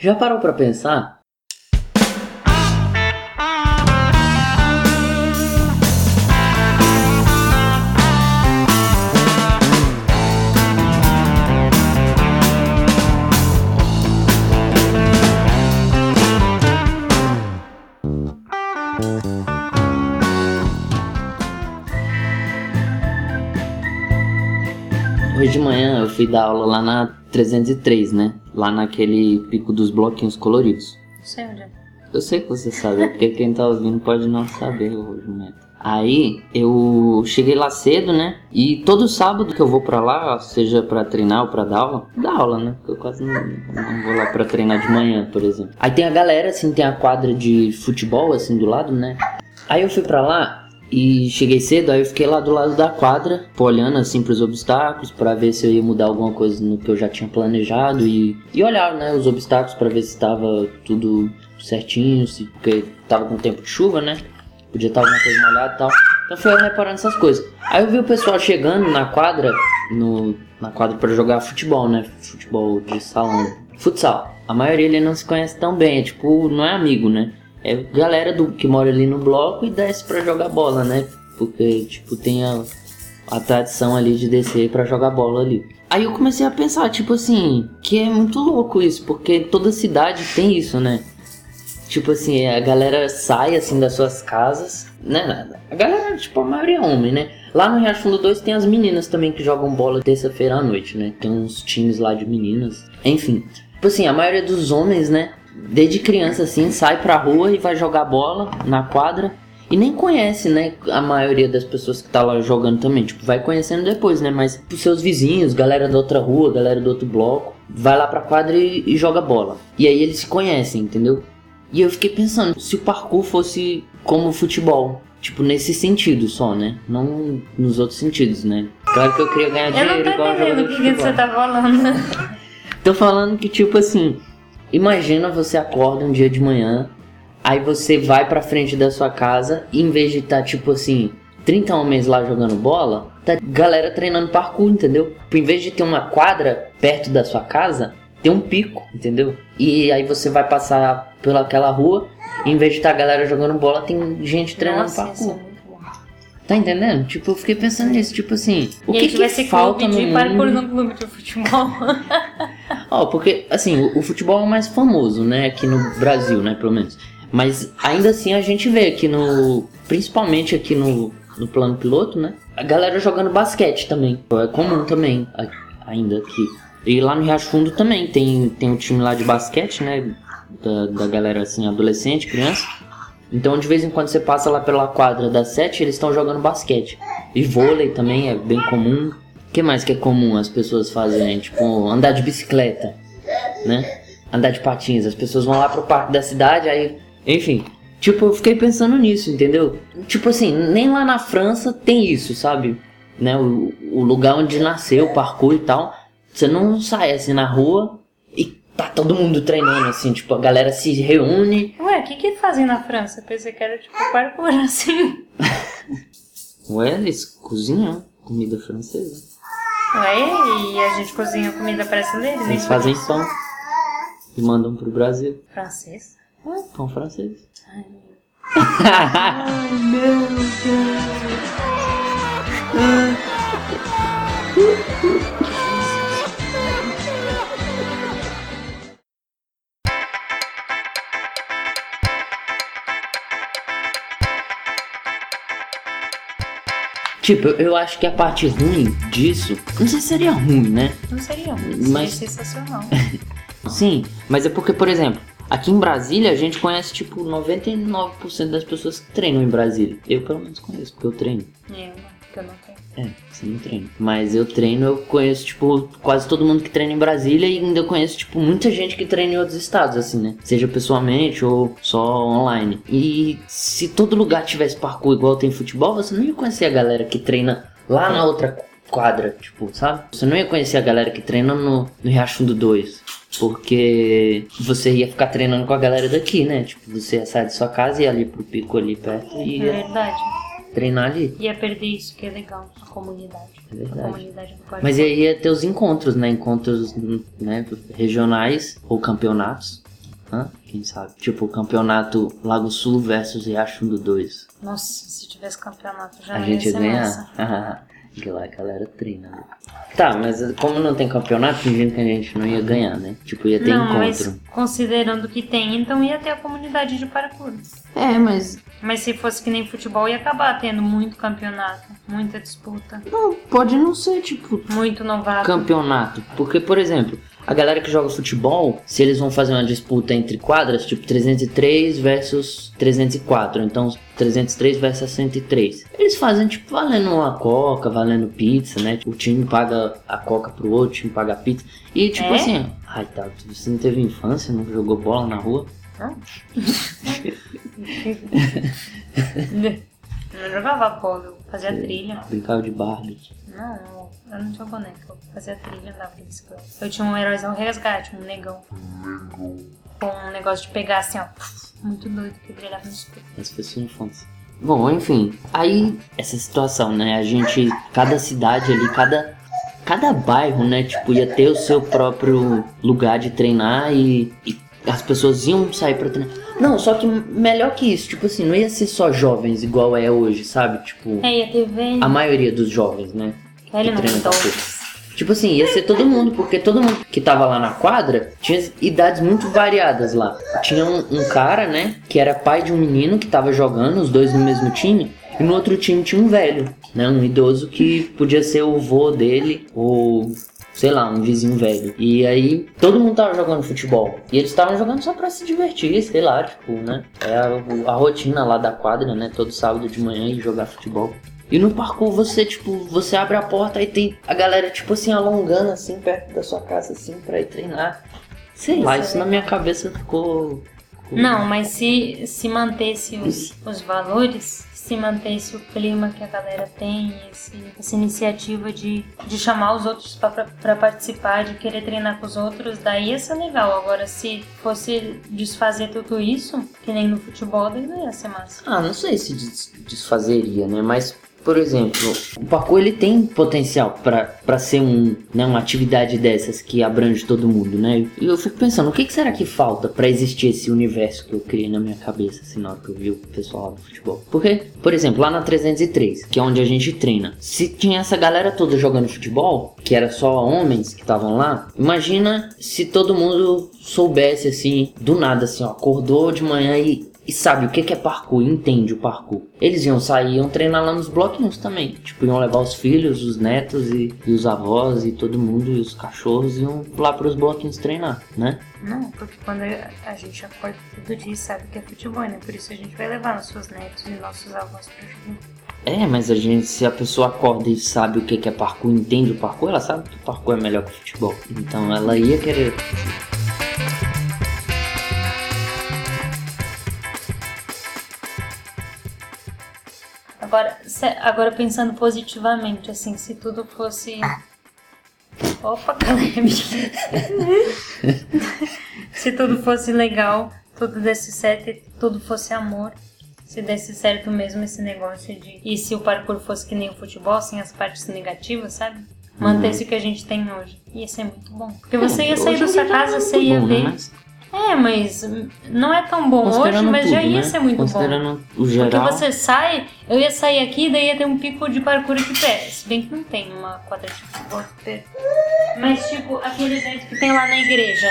Já parou pra pensar? Hoje de manhã eu fui dar aula lá na 303, né? Lá naquele pico dos bloquinhos coloridos. Sei onde é. Eu sei que você sabe, porque quem tá ouvindo pode não saber jumento. Aí eu cheguei lá cedo, né? E todo sábado que eu vou pra lá, seja pra treinar ou pra dar aula, dar aula, né? Porque eu quase não, não vou lá pra treinar de manhã, por exemplo. Aí tem a galera, assim, tem a quadra de futebol, assim, do lado, né? Aí eu fui pra lá e cheguei cedo, aí eu fiquei lá do lado da quadra, pô, olhando assim pros obstáculos, pra ver se eu ia mudar alguma coisa no que eu já tinha planejado e, e olhar, né, os obstáculos pra ver se tava tudo certinho, se, porque tava com tempo de chuva, né? Podia estar alguma coisa molhada e tal. Então eu reparando essas coisas. Aí eu vi o pessoal chegando na quadra, no, na quadra pra jogar futebol, né? Futebol de salão. Futsal. A maioria ele não se conhece tão bem, é tipo, não é amigo, né? É galera do que mora ali no bloco e desce pra jogar bola, né? Porque, tipo, tem a, a tradição ali de descer pra jogar bola ali. Aí eu comecei a pensar, tipo assim, que é muito louco isso, porque toda cidade tem isso, né? Tipo assim, a galera sai assim das suas casas, né? A galera, tipo, a maioria é homem, né? Lá no Riacho Fundo 2 tem as meninas também que jogam bola terça-feira à noite, né? Tem uns times lá de meninas. Enfim, tipo assim, a maioria dos homens, né? Desde criança assim, sai pra rua e vai jogar bola na quadra. E nem conhece, né? A maioria das pessoas que tá lá jogando também. Tipo, vai conhecendo depois, né? Mas os seus vizinhos, galera da outra rua, galera do outro bloco, vai lá pra quadra e, e joga bola. E aí eles se conhecem, entendeu? E eu fiquei pensando, se o parkour fosse como o futebol, tipo, nesse sentido só, né? Não nos outros sentidos, né? Claro que eu queria ganhar Eu dinheiro não tô igual entendendo o que, que você tá falando. Tô falando que, tipo assim, imagina você acorda um dia de manhã, aí você vai pra frente da sua casa e em vez de estar, tipo assim, 30 homens lá jogando bola, tá galera treinando parkour, entendeu? Em vez de ter uma quadra perto da sua casa, tem um pico, entendeu? E aí você vai passar pelaquela rua, e em vez de estar a galera jogando bola, tem gente treinando Nossa, é parkour. bom. Tá entendendo? Tipo, eu fiquei pensando nisso, tipo assim, o e que que falta no de parkour mundo? no clube de futebol. Ó, porque, assim, o, o futebol é o mais famoso, né, aqui no Brasil, né, pelo menos. Mas ainda assim a gente vê aqui no. Principalmente aqui no, no plano piloto, né? A galera jogando basquete também. É comum também, ainda aqui. E lá no Riacho Fundo também tem, tem um time lá de basquete, né? Da, da galera assim, adolescente, criança. Então de vez em quando você passa lá pela quadra das sete, eles estão jogando basquete. E vôlei também é bem comum. O que mais que é comum as pessoas fazerem? Tipo, andar de bicicleta, né? Andar de patins. As pessoas vão lá pro parque da cidade, aí. Enfim. Tipo, eu fiquei pensando nisso, entendeu? Tipo assim, nem lá na França tem isso, sabe? Né? O, o lugar onde nasceu o parkour e tal. Você não sai assim na rua e tá todo mundo treinando, assim, tipo, a galera se reúne. Ué, o que que fazem na França? Eu pensei que era tipo parkour assim. Ué, eles cozinham comida francesa. Ué, e a gente cozinha comida brasileira? Eles por fazem isso. pão e mandam pro Brasil. Francês? É, pão francês. Ai, meu Deus. Tipo, eu acho que a parte ruim disso, não sei se seria ruim, né? Não seria ruim, Mas- seria sensacional. Sim, mas é porque, por exemplo, aqui em Brasília a gente conhece tipo 99% das pessoas que treinam em Brasília. Eu pelo menos conheço, porque eu treino. Eu eu não tenho. É, você não treina. Mas eu treino, eu conheço, tipo, quase todo mundo que treina em Brasília e ainda eu conheço, tipo, muita gente que treina em outros estados, assim, né? Seja pessoalmente ou só online. E se todo lugar tivesse parkour igual tem futebol, você não ia conhecer a galera que treina lá na outra quadra, tipo, sabe? Você não ia conhecer a galera que treina no, no Riacho Fundo 2. Porque você ia ficar treinando com a galera daqui, né? Tipo, você ia sair de sua casa e ir ali pro pico ali perto e É ia verdade. Treinar ali. Ia perder isso que é legal, a comunidade. É verdade. A comunidade do. Mas aí ia ter os encontros, né? Encontros né? regionais ou campeonatos. Hã? Quem sabe? Tipo, o campeonato Lago Sul versus Riachuelo 2. Nossa, se tivesse campeonato já A ia gente ia ser Que lá a galera treina. né? Tá, mas como não tem campeonato, fingindo que a gente não ia ganhar, né? Tipo, ia ter Não, encontro. mas considerando que tem, então ia ter a comunidade de parkour. É, mas Mas se fosse que nem futebol, ia acabar tendo muito campeonato, muita disputa, não, pode não ser, tipo, muito novato. campeonato. Porque, por exemplo, a galera que joga futebol, se eles vão fazer uma disputa entre quadras, tipo 303 versus 304, então 303 versus 103. Eles fazem, tipo, valendo uma coca, valendo pizza, né? O time paga a coca pro outro, o time paga a pizza. E, tipo É? assim, ai tá, você não teve infância, não jogou bola na rua? Não? Eu jogava eu fazia trilha. Brincava de Barbie. Não, eu não tinha boneca, eu fazia trilha, andava de bicicleta. Eu tinha um heróizão resgate, um negão. Com um negócio de pegar assim, ó, muito doido, que brilhava no escuro. Essa foi sua infância. Bom, enfim, aí essa situação, né? A gente, cada cidade ali, cada, cada bairro, né? Tipo, ia ter o seu próprio lugar de treinar e, e as pessoas iam sair pra treinar. Não, só que melhor que isso, tipo assim, não ia ser só jovens igual é hoje, sabe? Tipo, É, ia ter velho, a maioria dos jovens, né? velho que não, então. Tipo assim, ia ser todo mundo, porque todo mundo que tava lá na quadra tinha idades muito variadas lá. Tinha um, um cara, né, que era pai de um menino que tava jogando, os dois no mesmo time, e no outro time tinha um velho, né, um idoso que podia ser o vô dele, ou sei lá, um vizinho velho. E aí todo mundo tava jogando futebol. E eles estavam jogando só pra se divertir, sei lá, tipo, né? É a, a rotina lá da quadra, né? Todo sábado de manhã e jogar futebol. E no parkour você, tipo, você abre a porta e tem a galera, tipo assim, alongando assim perto da sua casa, assim, pra ir treinar. Sei lá, Isso é isso na minha cabeça ficou. Não, mas se, se mantesse os, os valores, se mantesse o clima que a galera tem, esse, essa iniciativa de, de chamar os outros pra participar, de querer treinar com os outros, daí ia ser legal. Agora, se fosse desfazer tudo isso, que nem no futebol, daí não ia ser massa. Ah, não sei se des- desfazeria, né? Mas, por exemplo, o parkour ele tem potencial pra ser um, né, uma atividade dessas que abrange todo mundo, né? E eu fico pensando, o que, que será que falta pra existir esse universo que eu criei na minha cabeça, assim, na hora que eu vi o pessoal do futebol? Porque, por exemplo, lá na 303, que é onde a gente treina, se tinha essa galera toda jogando futebol, que era só homens que estavam lá, imagina se todo mundo soubesse, assim, do nada, assim, ó, acordou de manhã e e sabe o que é parkour, entende o parkour. Eles iam sair, iam treinar lá nos bloquinhos também. Tipo, iam levar os filhos, os netos e, e os avós e todo mundo, e os cachorros iam lá pros bloquinhos treinar, né? Não, porque quando a gente acorda todo dia e sabe que é futebol, né? Por isso a gente vai levar nossos netos e nossos avós pra jogar. É, mas a gente, se a pessoa acorda e sabe o que que é parkour, entende o parkour, ela sabe que o parkour é melhor que o futebol. Então ela ia querer. Agora, se- agora pensando positivamente, assim, se tudo fosse. Opa, Caleb! se tudo fosse legal, tudo desse certo e tudo fosse amor. Se desse certo mesmo esse negócio de. E se o parkour fosse que nem o futebol, sem as partes negativas, sabe? Mantesse o que a gente tem hoje. Ia ser muito bom. Porque você ia sair da sua casa, é você ia bom, né? É, mas não é tão bom hoje, mas já tudo, ia né? ser muito bom. O Porque geral. você sai, eu ia sair aqui, daí ia ter um pico de parkour aqui perto. Se bem que não tem uma quadra de futebol aqui perto. Mas tipo, aquele evento que tem lá na igreja,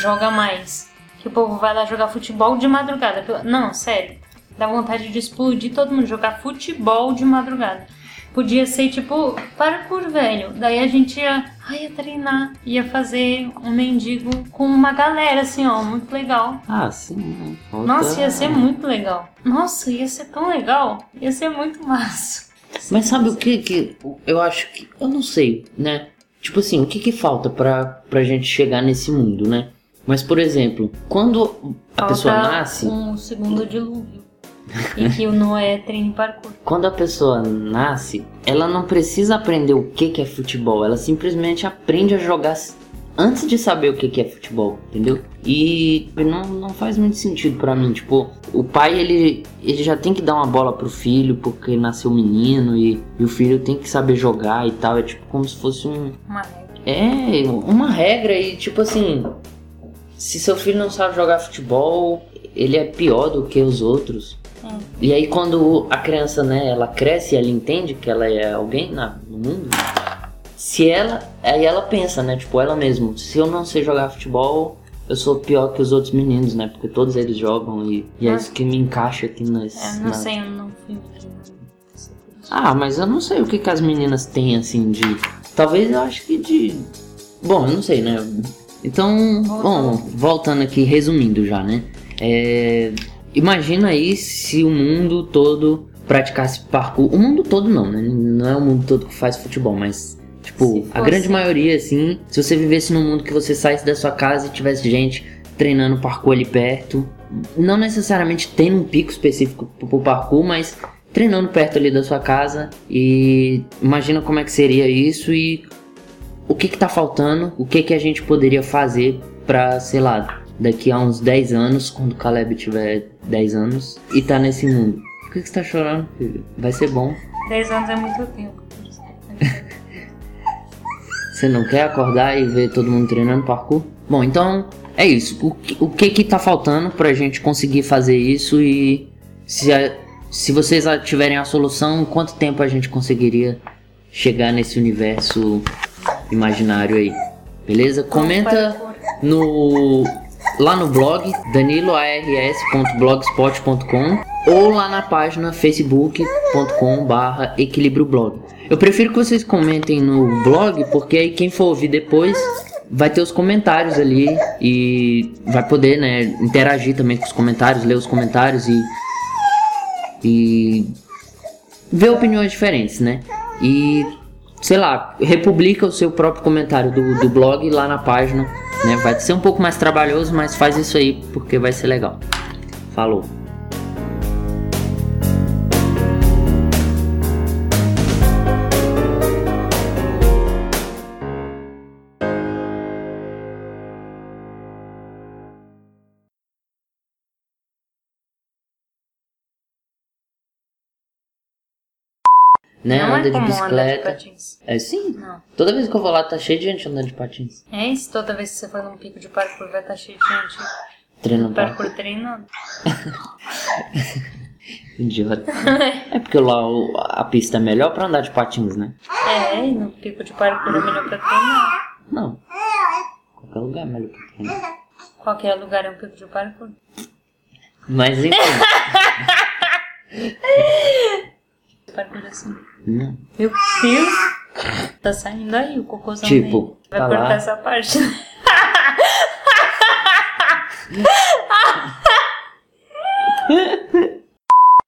joga mais. Que o povo vai lá jogar futebol de madrugada. Não, sério. Dá vontade de explodir todo mundo, jogar futebol de madrugada. Podia ser tipo parkour, velho. Daí a gente ia, ai, ia treinar, ia fazer um mendigo com uma galera, assim, ó, muito legal. Ah, sim. né? Falta- Nossa, ia ser muito legal. Nossa, ia ser tão legal. Ia ser muito massa. Mas sabe o que que eu acho que eu não sei, né? Tipo assim, o que que falta pra, pra gente chegar nesse mundo, né? Mas por exemplo, quando a pessoa Falta nasce, Um segundo dilúvio. E que o Noé treine parkour. quando a pessoa nasce, ela não precisa aprender o que que é futebol, ela simplesmente aprende a jogar antes de saber o que que é futebol, entendeu? E não, não faz muito sentido pra mim, tipo, o pai ele, ele já tem que dar uma bola pro filho porque nasceu menino e, e o filho tem que saber jogar e tal, é tipo como se fosse um Uma regra. É, uma regra e tipo assim. se seu filho não sabe jogar futebol, ele é pior do que os outros. E aí quando a criança, né, ela cresce e ela entende que ela é alguém na, no mundo, se ela, aí ela pensa, né, tipo, ela mesma, se eu não sei jogar futebol, eu sou pior que os outros meninos, né, porque todos eles jogam e, e é isso que me encaixa aqui nas... É, não sei, eu não fui. Ah, mas eu não sei o que, que as meninas têm, assim, de... Talvez eu acho que de... Bom, eu não sei, né? Então, bom, voltando aqui, resumindo já, né? É, Imagina aí se o mundo todo praticasse parkour. O mundo todo não, né? Não é o mundo todo que faz futebol, mas... Tipo, a grande maioria, assim, se você vivesse num mundo que você saísse da sua casa e tivesse gente treinando parkour ali perto, não necessariamente tendo um pico específico pro parkour, mas treinando perto ali da sua casa e imagina como é que seria isso e o que que tá faltando, o que que a gente poderia fazer pra, sei lá, daqui a uns 10 anos, quando o Caleb tiver 10 anos e tá nesse mundo. Por que que você tá chorando, filho? Vai ser bom. 10 anos é muito tempo. Você não quer acordar e ver todo mundo treinando parkour? Bom, então é isso. O que, o que que tá faltando pra gente conseguir fazer isso e se, a- se vocês tiverem a solução, em quanto tempo a gente conseguiria chegar nesse universo imaginário aí? Beleza? Comenta no lá no blog daniloars.blogspot.com ou lá na página facebook.com/barra. Eu prefiro que vocês comentem no blog porque aí quem for ouvir depois vai ter os comentários ali e vai poder, né, interagir também com os comentários, ler os comentários e e ver opiniões diferentes, né? E sei lá, republica o seu próprio comentário do, do blog lá na página, né? Vai ser um pouco mais trabalhoso, mas faz isso aí porque vai ser legal. Falou. Né? Não Anda é de como andar de bicicleta. patins. É sim. Não. Toda vez que eu vou lá tá cheio de gente andando de patins. É isso, toda vez que você for num pico de parkour vai estar cheio de gente Treinando parkour. treinando. Idiota. é porque lá a pista é melhor pra andar de patins, né? É, e no pico de parkour é melhor pra treinar. Não. Qualquer lugar é melhor pra treinar. Qualquer lugar é um pico de parkour. Mas enfim. Parkour assim. não. Meu Deus! Tá saindo aí o cocôzão Tipo, dele. Vai tá cortar lá. essa parte.